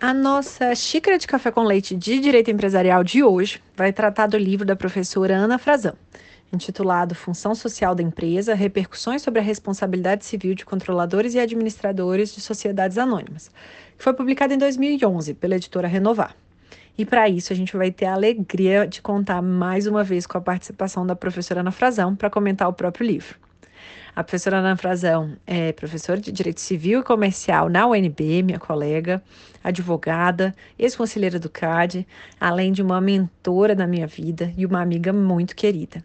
A nossa xícara de café com leite de direito empresarial de hoje vai tratar do livro da professora Ana Frazão, intitulado Função Social da Empresa: Repercussões sobre a Responsabilidade Civil de Controladores e Administradores de Sociedades Anônimas, que foi publicado em 2011 pela editora Renovar. E para isso a gente vai ter a alegria de contar mais uma vez com a participação da professora Ana Frazão para comentar o próprio livro. A professora Ana Frazão é professora de Direito Civil e Comercial na UNB, minha colega, advogada, ex-conselheira do CAD, além de uma mentora na minha vida e uma amiga muito querida.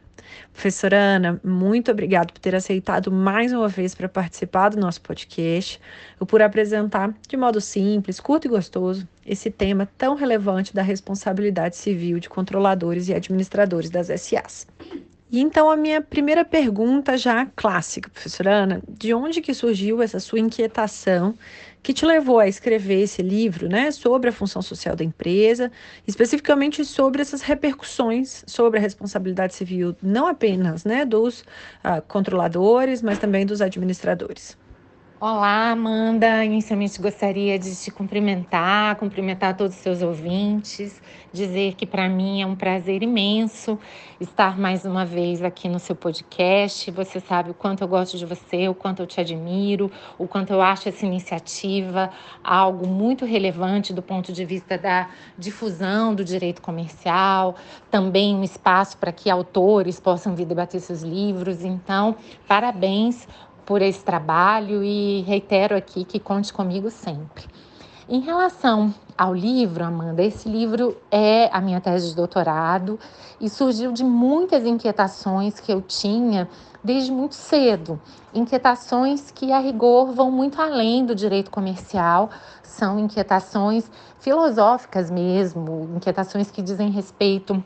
Professora Ana, muito obrigada por ter aceitado mais uma vez para participar do nosso podcast e por apresentar de modo simples, curto e gostoso esse tema tão relevante da responsabilidade civil de controladores e administradores das SAs. E então a minha primeira pergunta já clássica, professora Ana, de onde que surgiu essa sua inquietação que te levou a escrever esse livro, né, sobre a função social da empresa, especificamente sobre essas repercussões sobre a responsabilidade civil, não apenas, né, dos uh, controladores, mas também dos administradores? Olá, Amanda. Inicialmente gostaria de te cumprimentar, cumprimentar todos os seus ouvintes, dizer que para mim é um prazer imenso estar mais uma vez aqui no seu podcast. Você sabe o quanto eu gosto de você, o quanto eu te admiro, o quanto eu acho essa iniciativa algo muito relevante do ponto de vista da difusão do direito comercial, também um espaço para que autores possam vir debater seus livros. Então, parabéns por esse trabalho e reitero aqui que conte comigo sempre. Em relação ao livro, Amanda, esse livro é a minha tese de doutorado e surgiu de muitas inquietações que eu tinha desde muito cedo. Inquietações que, a rigor, vão muito além do direito comercial, são inquietações filosóficas mesmo, inquietações que dizem respeito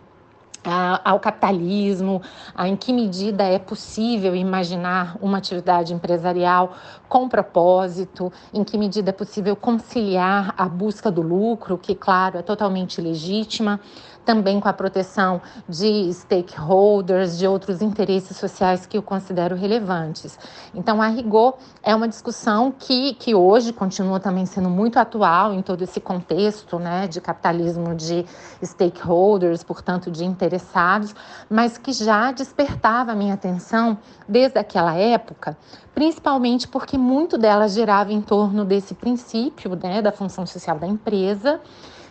ao capitalismo, em que medida é possível imaginar uma atividade empresarial com propósito, em que medida é possível conciliar a busca do lucro, que, claro, é totalmente legítima, também com a proteção de stakeholders, de outros interesses sociais que eu considero relevantes. Então, a rigor, é uma discussão que, que hoje continua também sendo muito atual em todo esse contexto né, de capitalismo de stakeholders, portanto, de interessados, mas que já despertava a minha atenção desde aquela época, principalmente porque muito dela girava em torno desse princípio né, da função social da empresa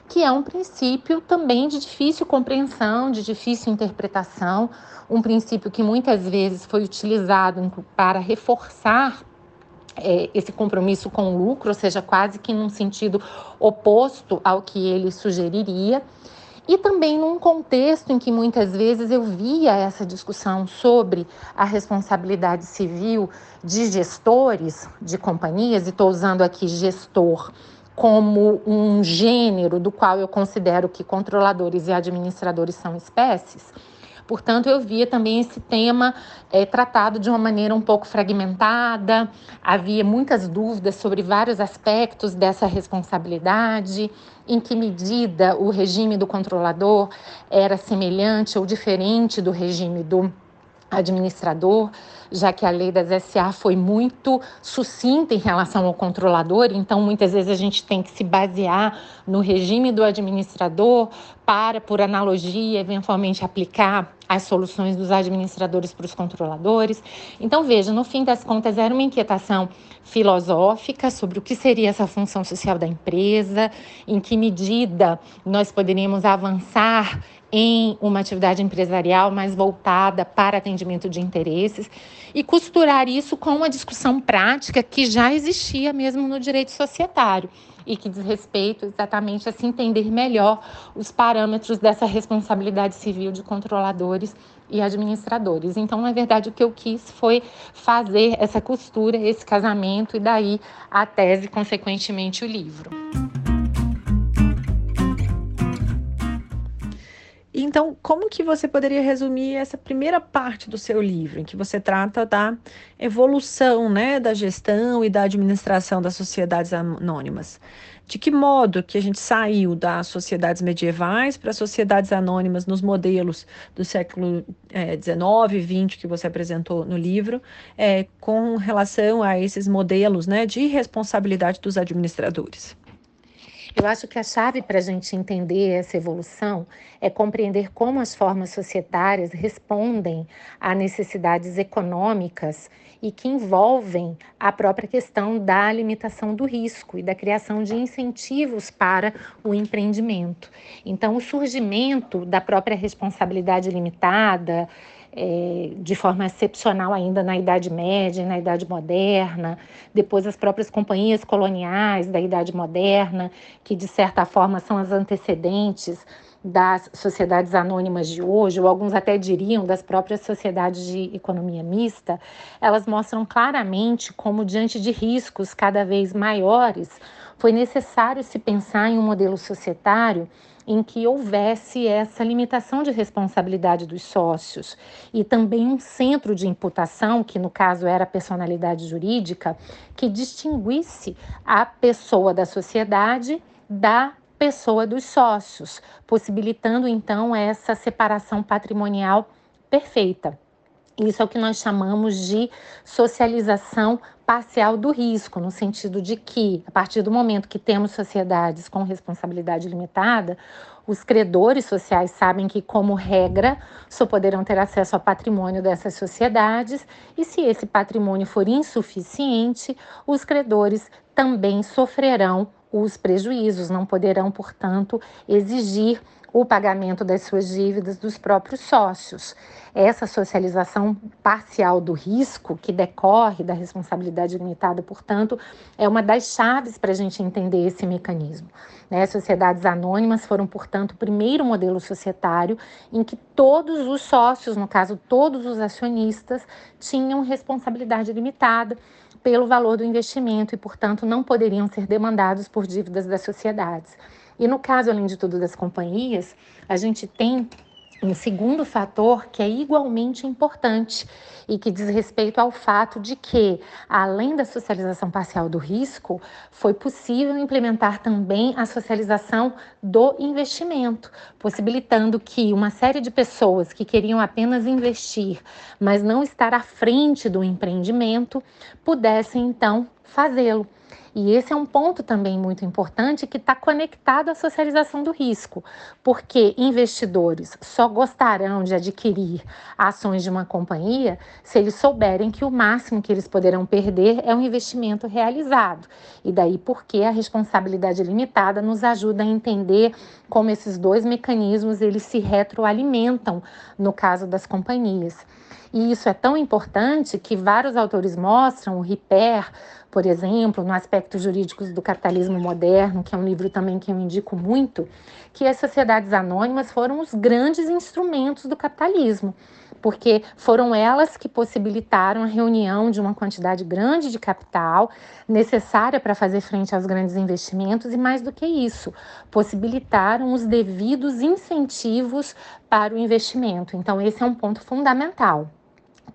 que é um princípio também de difícil compreensão, de difícil interpretação, um princípio que muitas vezes foi utilizado para reforçar é, esse compromisso com o lucro, ou seja, quase que num sentido oposto ao que ele sugeriria. E também num contexto em que muitas vezes eu via essa discussão sobre a responsabilidade civil de gestores de companhias, e estou usando aqui gestor como um gênero do qual eu considero que controladores e administradores são espécies. Portanto, eu via também esse tema é, tratado de uma maneira um pouco fragmentada, havia muitas dúvidas sobre vários aspectos dessa responsabilidade, em que medida o regime do controlador era semelhante ou diferente do regime do administrador. já que a lei das SA foi muito sucinta em relação ao controlador, então muitas vezes a gente tem que se basear no regime do administrador para, por analogia, eventualmente aplicar as soluções dos administradores para os controladores. Então, veja, no fim das contas, era uma inquietação filosófica sobre o que seria essa função social da empresa, em que medida nós poderíamos avançar em uma atividade empresarial mais voltada para atendimento de interesses e costurar isso com uma discussão prática que já existia mesmo no direito societário e que diz respeito exatamente a se entender melhor os parâmetros dessa responsabilidade civil de controladores e administradores. Então, na verdade, o que eu quis foi fazer essa costura, esse casamento e daí a tese, consequentemente, o livro. Então, como que você poderia resumir essa primeira parte do seu livro, em que você trata da evolução, né, da gestão e da administração das sociedades anônimas? De que modo que a gente saiu das sociedades medievais para sociedades anônimas nos modelos do século XIX e XX que você apresentou no livro, é, com relação a esses modelos né, de responsabilidade dos administradores? Eu acho que a chave para a gente entender essa evolução é compreender como as formas societárias respondem a necessidades econômicas e que envolvem a própria questão da limitação do risco e da criação de incentivos para o empreendimento. Então, o surgimento da própria responsabilidade limitada, é, de forma excepcional ainda na Idade Média na Idade Moderna, depois as próprias companhias coloniais da Idade Moderna, que de certa forma são as antecedentes das sociedades anônimas de hoje, ou alguns até diriam das próprias sociedades de economia mista, elas mostram claramente como, diante de riscos cada vez maiores, foi necessário se pensar em um modelo societário em que houvesse essa limitação de responsabilidade dos sócios e também um centro de imputação, que no caso era a personalidade jurídica, que distinguisse a pessoa da sociedade da pessoa dos sócios, possibilitando então essa separação patrimonial perfeita. Isso é o que nós chamamos de socialização parcial do risco, no sentido de que, a partir do momento que temos sociedades com responsabilidade limitada, os credores sociais sabem que, como regra, só poderão ter acesso ao patrimônio dessas sociedades, e se esse patrimônio for insuficiente, os credores também sofrerão os prejuízos, não poderão, portanto, exigir o pagamento das suas dívidas dos próprios sócios. Essa socialização parcial do risco, que decorre da responsabilidade limitada, portanto, é uma das chaves para a gente entender esse mecanismo. Né? Sociedades anônimas foram, portanto, o primeiro modelo societário em que todos os sócios, no caso, todos os acionistas, tinham responsabilidade limitada pelo valor do investimento e, portanto, não poderiam ser demandados por dívidas das sociedades. E no caso, além de tudo, das companhias, a gente tem um segundo fator que é igualmente importante e que diz respeito ao fato de que, além da socialização parcial do risco, foi possível implementar também a socialização do investimento, possibilitando que uma série de pessoas que queriam apenas investir, mas não estar à frente do empreendimento, pudessem então fazê-lo. E esse é um ponto também muito importante que está conectado à socialização do risco, porque investidores só gostarão de adquirir ações de uma companhia se eles souberem que o máximo que eles poderão perder é um investimento realizado. E daí porque a responsabilidade limitada nos ajuda a entender como esses dois mecanismos eles se retroalimentam no caso das companhias. E isso é tão importante que vários autores mostram, o Ripper, por exemplo, no Aspectos Jurídicos do Capitalismo Moderno, que é um livro também que eu indico muito, que as sociedades anônimas foram os grandes instrumentos do capitalismo, porque foram elas que possibilitaram a reunião de uma quantidade grande de capital necessária para fazer frente aos grandes investimentos e, mais do que isso, possibilitaram os devidos incentivos para o investimento. Então, esse é um ponto fundamental.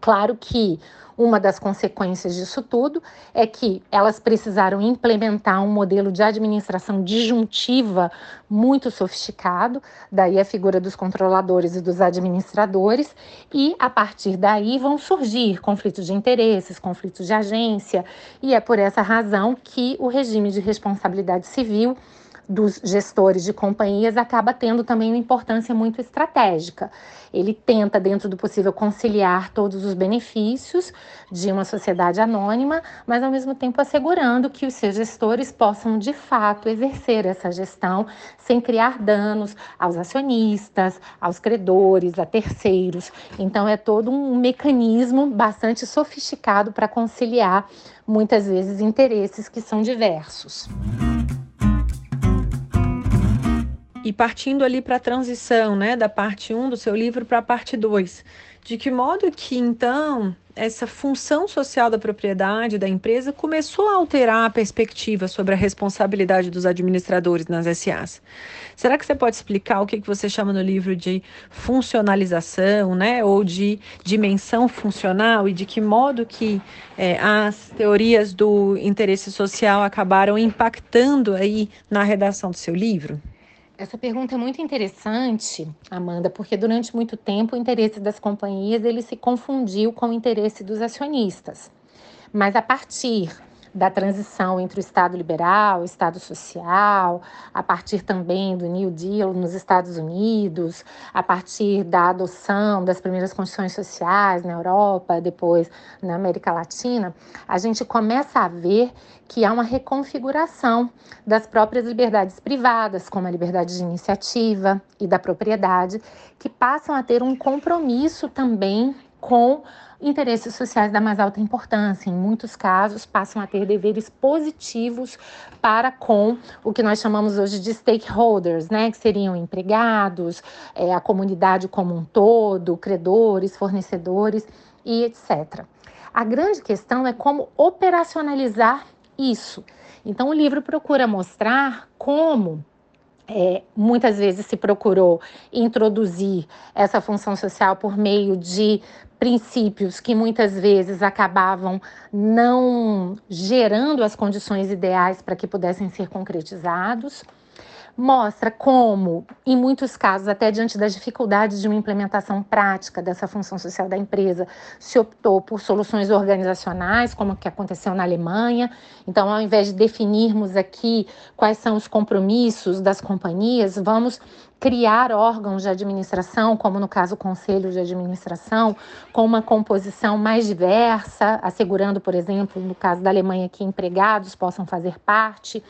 Claro que uma das consequências disso tudo é que elas precisaram implementar um modelo de administração disjuntiva muito sofisticado, daí a figura dos controladores e dos administradores, e a partir daí vão surgir conflitos de interesses, conflitos de agência, e é por essa razão que o regime de responsabilidade civil dos gestores de companhias acaba tendo também uma importância muito estratégica. Ele tenta, dentro do possível, conciliar todos os benefícios de uma sociedade anônima, mas ao mesmo tempo assegurando que os seus gestores possam de fato exercer essa gestão sem criar danos aos acionistas, aos credores, a terceiros. Então é todo um mecanismo bastante sofisticado para conciliar muitas vezes interesses que são diversos. E partindo ali para a transição, né, da parte 1 do seu livro para a parte 2, de que modo que então essa função social da propriedade da empresa começou a alterar a perspectiva sobre a responsabilidade dos administradores nas SAs. Será que você pode explicar o que, que você chama no livro de funcionalização, né, ou de dimensão funcional e de que modo que é, as teorias do interesse social acabaram impactando aí na redação do seu livro? Essa pergunta é muito interessante, Amanda, porque durante muito tempo o interesse das companhias ele se confundiu com o interesse dos acionistas. Mas a partir da transição entre o Estado liberal, o Estado social, a partir também do New Deal nos Estados Unidos, a partir da adoção das primeiras constituições sociais na Europa, depois na América Latina, a gente começa a ver que há uma reconfiguração das próprias liberdades privadas, como a liberdade de iniciativa e da propriedade, que passam a ter um compromisso também com interesses sociais da mais alta importância. Em muitos casos, passam a ter deveres positivos para com o que nós chamamos hoje de stakeholders, né? que seriam empregados, é, a comunidade como um todo, credores, fornecedores e etc. A grande questão é como operacionalizar isso. Então, o livro procura mostrar como é, muitas vezes se procurou introduzir essa função social por meio de princípios que muitas vezes acabavam não gerando as condições ideais para que pudessem ser concretizados mostra como, em muitos casos, até diante das dificuldades de uma implementação prática dessa função social da empresa, se optou por soluções organizacionais, como o que aconteceu na Alemanha. Então, ao invés de definirmos aqui quais são os compromissos das companhias, vamos criar órgãos de administração, como no caso o conselho de administração, com uma composição mais diversa, assegurando, por exemplo, no caso da Alemanha, que empregados possam fazer parte,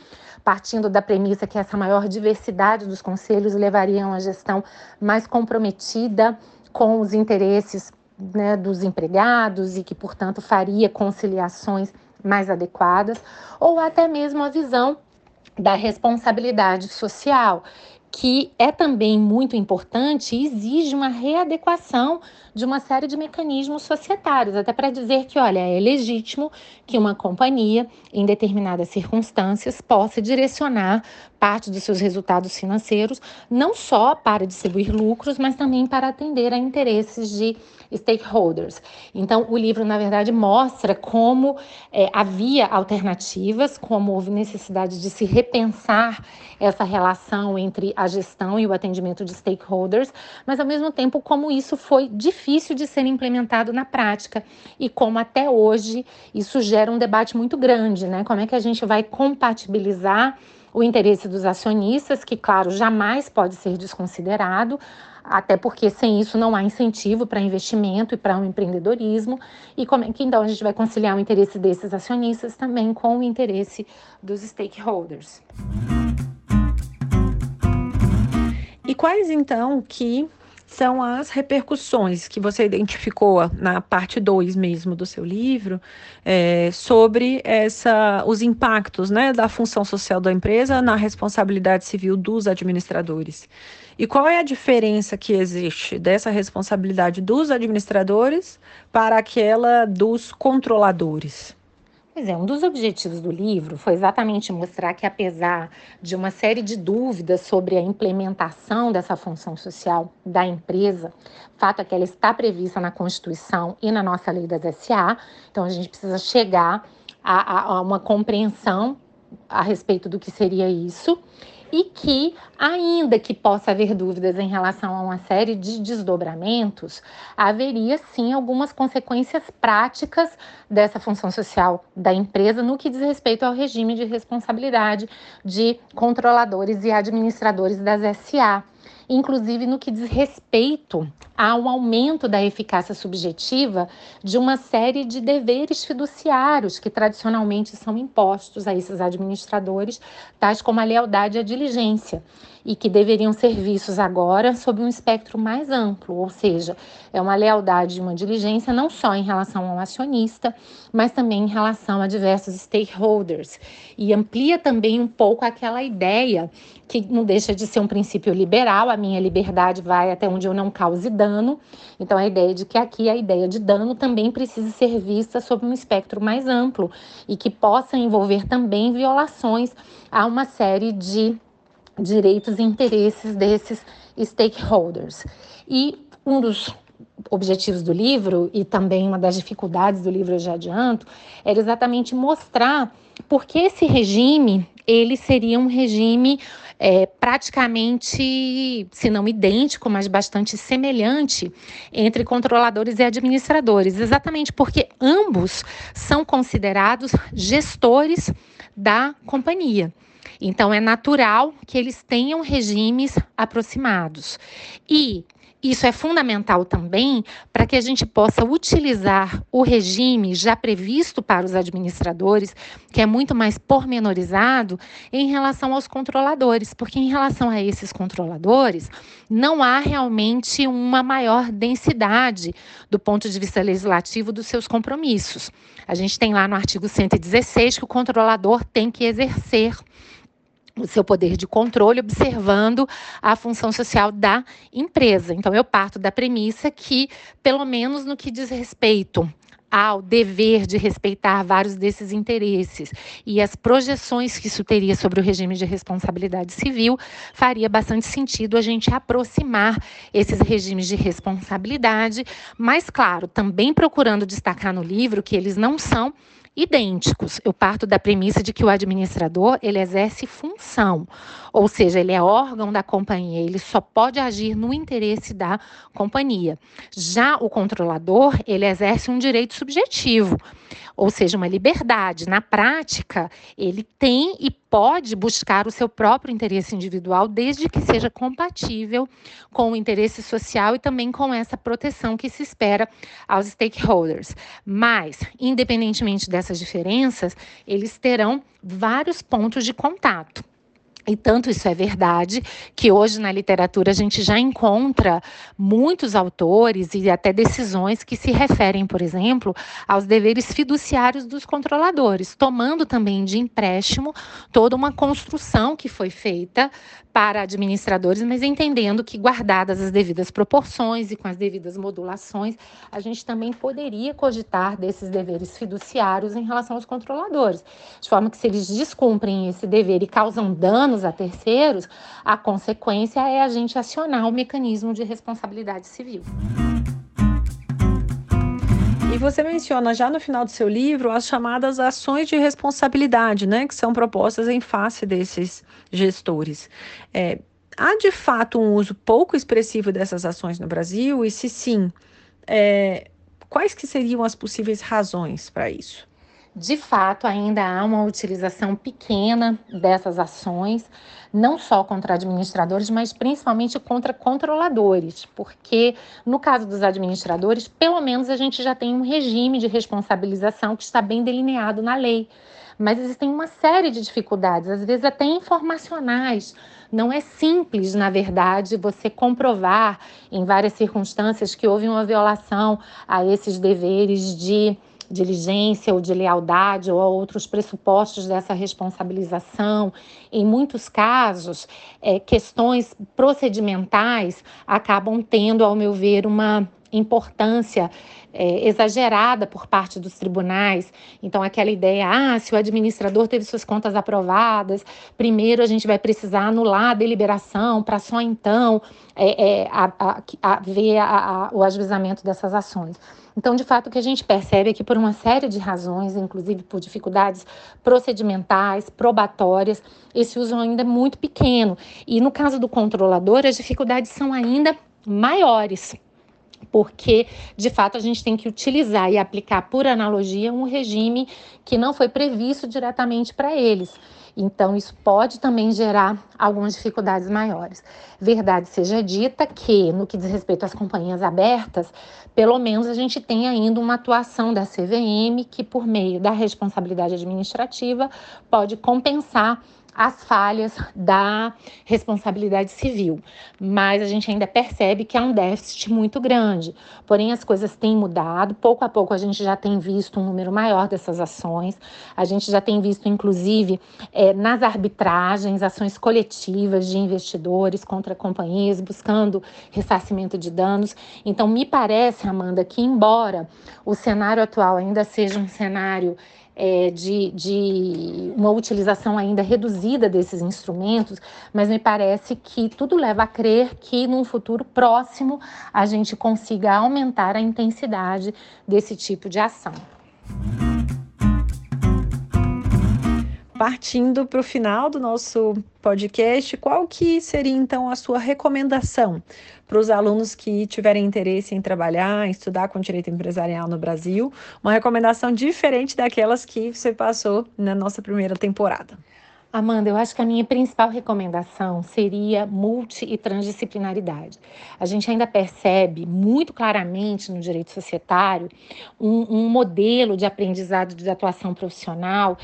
partindo da premissa que essa maior diversidade dos conselhos levaria a uma gestão mais comprometida com os interesses né, dos empregados e que, portanto, faria conciliações mais adequadas, ou até mesmo a visão da responsabilidade social, que é também muito importante e exige uma readequação de uma série de mecanismos societários, até para dizer que, olha, é legítimo que uma companhia, em determinadas circunstâncias, possa direcionar parte dos seus resultados financeiros, não só para distribuir lucros, mas também para atender a interesses de stakeholders. Então, o livro, na verdade, mostra como é, havia alternativas, como houve necessidade de se repensar essa relação entre a gestão e o atendimento de stakeholders, mas, ao mesmo tempo, como isso foi difícil de ser implementado na prática e como até hoje isso gera um debate muito grande, né? Como é que a gente vai compatibilizar o interesse dos acionistas, que, claro, jamais pode ser desconsiderado, até porque sem isso não há incentivo para investimento e para o um empreendedorismo. E como é que então a gente vai conciliar o interesse desses acionistas também com o interesse dos stakeholders? E quais então que são as repercussões que você identificou na parte 2 mesmo do seu livro é, sobre essa, os impactos né, da função social da empresa na responsabilidade civil dos administradores. E qual é a diferença que existe dessa responsabilidade dos administradores para aquela dos controladores? Pois é, um dos objetivos do livro foi exatamente mostrar que, apesar de uma série de dúvidas sobre a implementação dessa função social da empresa, fato é que ela está prevista na Constituição e na nossa lei das SA, então a gente precisa chegar a, a, a uma compreensão a respeito do que seria isso e que, ainda que possa haver dúvidas em relação a uma série de desdobramentos, haveria sim algumas consequências práticas dessa função social da empresa no que diz respeito ao regime de responsabilidade de controladores e administradores das SA inclusive no que diz respeito ao aumento da eficácia subjetiva de uma série de deveres fiduciários que tradicionalmente são impostos a esses administradores, tais como a lealdade e a diligência e que deveriam ser vistos agora sob um espectro mais amplo, ou seja, é uma lealdade e uma diligência não só em relação ao acionista, mas também em relação a diversos stakeholders. E amplia também um pouco aquela ideia que não deixa de ser um princípio liberal, minha liberdade vai até onde eu não cause dano. Então a ideia de que aqui a ideia de dano também precisa ser vista sob um espectro mais amplo e que possa envolver também violações a uma série de direitos e interesses desses stakeholders. E um dos objetivos do livro, e também uma das dificuldades do livro, eu já adianto, era exatamente mostrar porque esse regime ele seria um regime é, praticamente, se não idêntico, mas bastante semelhante entre controladores e administradores, exatamente porque ambos são considerados gestores da companhia. Então, é natural que eles tenham regimes aproximados. E isso é fundamental também para que a gente possa utilizar o regime já previsto para os administradores, que é muito mais pormenorizado em relação aos controladores, porque em relação a esses controladores, não há realmente uma maior densidade do ponto de vista legislativo dos seus compromissos. A gente tem lá no artigo 116 que o controlador tem que exercer o seu poder de controle, observando a função social da empresa. Então, eu parto da premissa que, pelo menos no que diz respeito ao dever de respeitar vários desses interesses e as projeções que isso teria sobre o regime de responsabilidade civil, faria bastante sentido a gente aproximar esses regimes de responsabilidade, mas, claro, também procurando destacar no livro que eles não são idênticos. Eu parto da premissa de que o administrador ele exerce função, ou seja, ele é órgão da companhia, ele só pode agir no interesse da companhia. Já o controlador, ele exerce um direito subjetivo, ou seja, uma liberdade. Na prática, ele tem e pode buscar o seu próprio interesse individual, desde que seja compatível com o interesse social e também com essa proteção que se espera aos stakeholders. Mas, independentemente dessas diferenças, eles terão vários pontos de contato. E tanto isso é verdade que hoje na literatura a gente já encontra muitos autores e até decisões que se referem, por exemplo, aos deveres fiduciários dos controladores, tomando também de empréstimo toda uma construção que foi feita para administradores, mas entendendo que, guardadas as devidas proporções e com as devidas modulações, a gente também poderia cogitar desses deveres fiduciários em relação aos controladores, de forma que, se eles descumprem esse dever e causam danos a terceiros, a consequência é a gente acionar o mecanismo de responsabilidade civil. E você menciona já no final do seu livro as chamadas ações de responsabilidade, né, que são propostas em face desses gestores. É, há de fato um uso pouco expressivo dessas ações no Brasil? E se sim, é, quais que seriam as possíveis razões para isso? De fato, ainda há uma utilização pequena dessas ações, não só contra administradores, mas principalmente contra controladores, porque no caso dos administradores, pelo menos a gente já tem um regime de responsabilização que está bem delineado na lei. Mas existem uma série de dificuldades, às vezes até informacionais. Não é simples, na verdade, você comprovar em várias circunstâncias que houve uma violação a esses deveres de diligência ou de lealdade ou outros pressupostos dessa responsabilização. Em muitos casos, é, questões procedimentais acabam tendo, ao meu ver, uma importância é, exagerada por parte dos tribunais. Então, aquela ideia, ah, se o administrador teve suas contas aprovadas, primeiro a gente vai precisar anular a deliberação para só então é, é, a, a, a ver a, o ajuizamento dessas ações. Então, de fato, o que a gente percebe é que, por uma série de razões, inclusive por dificuldades procedimentais, probatórias, esse uso ainda é muito pequeno. E no caso do controlador, as dificuldades são ainda maiores porque de fato a gente tem que utilizar e aplicar por analogia um regime que não foi previsto diretamente para eles. Então, isso pode também gerar algumas dificuldades maiores. Verdade seja dita que, no que diz respeito às companhias abertas, pelo menos a gente tem ainda uma atuação da CVM que, por meio da responsabilidade administrativa, pode compensar as falhas da responsabilidade civil, mas a gente ainda percebe que há um déficit muito grande. Porém, as coisas têm mudado, pouco a pouco a gente já tem visto um número maior dessas ações, a gente já tem visto, inclusive, é, nas arbitragens, ações coletivas de investidores contra companhias buscando ressarcimento de danos. Então, me parece, Amanda, que embora o cenário atual ainda seja um cenário é, de, de uma utilização ainda reduzida desses instrumentos, mas me parece que tudo leva a crer que num futuro próximo a gente consiga aumentar a intensidade desse tipo de ação. Partindo para o final do nosso podcast, qual que seria então a sua recomendação para os alunos que tiverem interesse em trabalhar, em estudar com direito empresarial no Brasil? Uma recomendação diferente daquelas que você passou na nossa primeira temporada. Amanda, eu acho que a minha principal recomendação seria multi e transdisciplinaridade. A gente ainda percebe muito claramente no direito societário um, um modelo de aprendizado de atuação profissional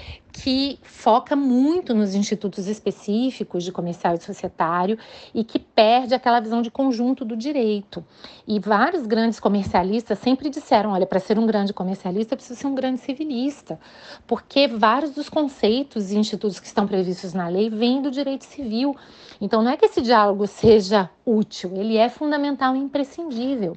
que foca muito nos institutos específicos de comercial e societário e que perde aquela visão de conjunto do direito. E vários grandes comercialistas sempre disseram: olha, para ser um grande comercialista precisa ser um grande civilista, porque vários dos conceitos e institutos que estão previstos na lei vêm do direito civil. Então, não é que esse diálogo seja útil, ele é fundamental e imprescindível.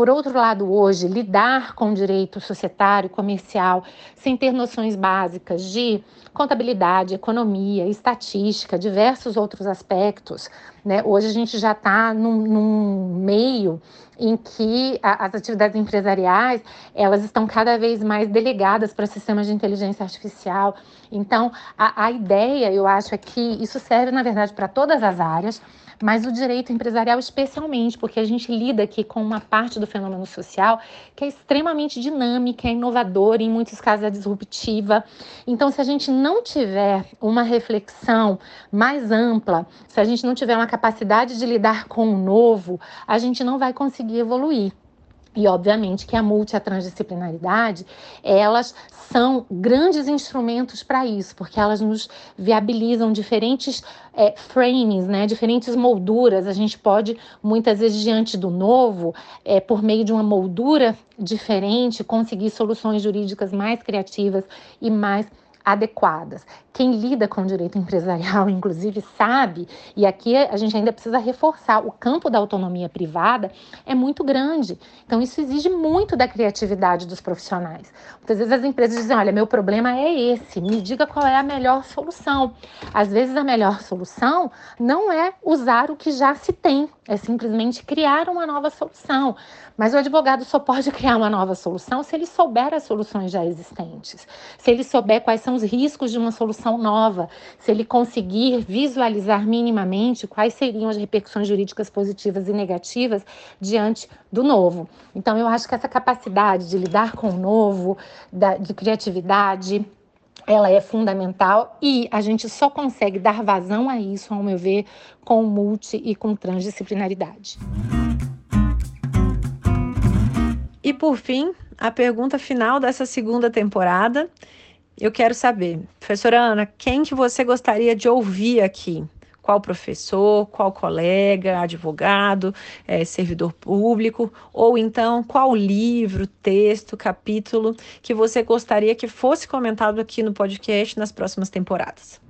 Por outro lado, hoje, lidar com direito societário, comercial, sem ter noções básicas de contabilidade, economia, estatística, diversos outros aspectos. Né? Hoje a gente já está num, num, meio em que a, as atividades empresariais elas estão cada vez mais delegadas para sistemas de inteligência artificial. Então, a, a ideia, eu acho, é que isso serve, na verdade, para todas as áreas mas o direito empresarial especialmente, porque a gente lida aqui com uma parte do fenômeno social que é extremamente dinâmica, é inovadora, em muitos casos é disruptiva. Então, se a gente não tiver uma reflexão mais ampla, se a gente não tiver uma capacidade de lidar com o novo, a gente não vai conseguir evoluir. E obviamente que a multi e a transdisciplinaridade, elas são grandes instrumentos para isso, porque elas nos viabilizam diferentes é, frames, né, diferentes molduras. A gente pode, muitas vezes, diante do novo, é, por meio de uma moldura diferente, conseguir soluções jurídicas mais criativas e mais adequadas. Quem lida com direito empresarial, inclusive, sabe, e aqui a gente ainda precisa reforçar, o campo da autonomia privada é muito grande. Então, isso exige muito da criatividade dos profissionais. Muitas vezes as empresas dizem: olha, meu problema é esse, me diga qual é a melhor solução. Às vezes, a melhor solução não é usar o que já se tem, é simplesmente criar uma nova solução. Mas o advogado só pode criar uma nova solução se ele souber as soluções já existentes, se ele souber quais são os riscos de uma solução nova, se ele conseguir visualizar minimamente quais seriam as repercussões jurídicas positivas e negativas diante do novo. Então, eu acho que essa capacidade de lidar com o novo, da, de criatividade, ela é fundamental e a gente só consegue dar vazão a isso, ao meu ver, com multi e com transdisciplinaridade. E por fim, a pergunta final dessa segunda temporada, eu quero saber, professora Ana, quem que você gostaria de ouvir aqui? Qual professor, qual colega, advogado, é, servidor público, ou então qual livro, texto, capítulo que você gostaria que fosse comentado aqui no podcast nas próximas temporadas?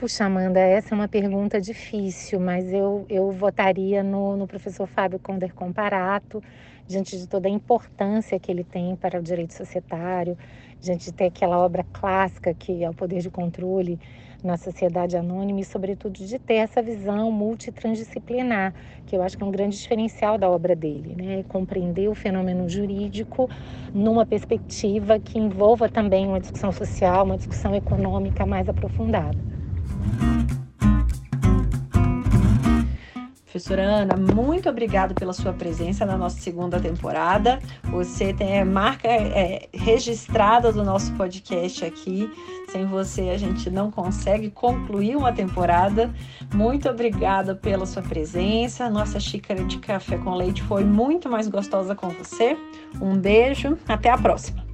Puxa, Amanda, essa é uma pergunta difícil, mas eu, eu votaria no, no professor Fábio Conder Comparato, diante de toda a importância que ele tem para o direito societário, diante de ter aquela obra clássica que é o poder de controle na sociedade anônima e, sobretudo, de ter essa visão multitransdisciplinar, que eu acho que é um grande diferencial da obra dele, né? Compreender o fenômeno jurídico numa perspectiva que envolva também uma discussão social, uma discussão econômica mais aprofundada. Professora Ana, muito obrigada pela sua presença na nossa segunda temporada. Você tem a marca é, registrada do nosso podcast aqui. Sem você, a gente não consegue concluir uma temporada. Muito obrigada pela sua presença. Nossa xícara de café com leite foi muito mais gostosa com você. Um beijo, até a próxima.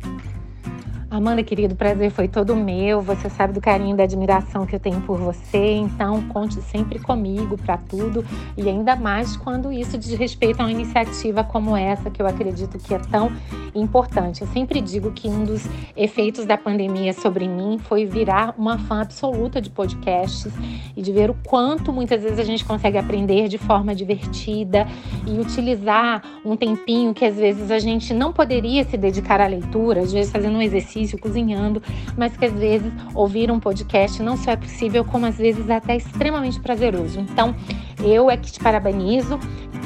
Amanda, querido, o prazer foi todo meu. Você sabe do carinho e da admiração que eu tenho por você, então conte sempre comigo para tudo e ainda mais quando isso diz respeito a uma iniciativa como essa, que eu acredito que é tão importante. Eu sempre digo que um dos efeitos da pandemia sobre mim foi virar uma fã absoluta de podcasts e de ver o quanto muitas vezes a gente consegue aprender de forma divertida e utilizar um tempinho que às vezes a gente não poderia se dedicar à leitura, às vezes fazendo um exercício cozinhando, mas que às vezes ouvir um podcast não só é possível, como às vezes até extremamente prazeroso. Então, eu é que te parabenizo,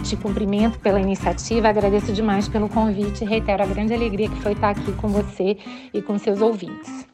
te cumprimento pela iniciativa, agradeço demais pelo convite e reitero a grande alegria que foi estar aqui com você e com seus ouvintes.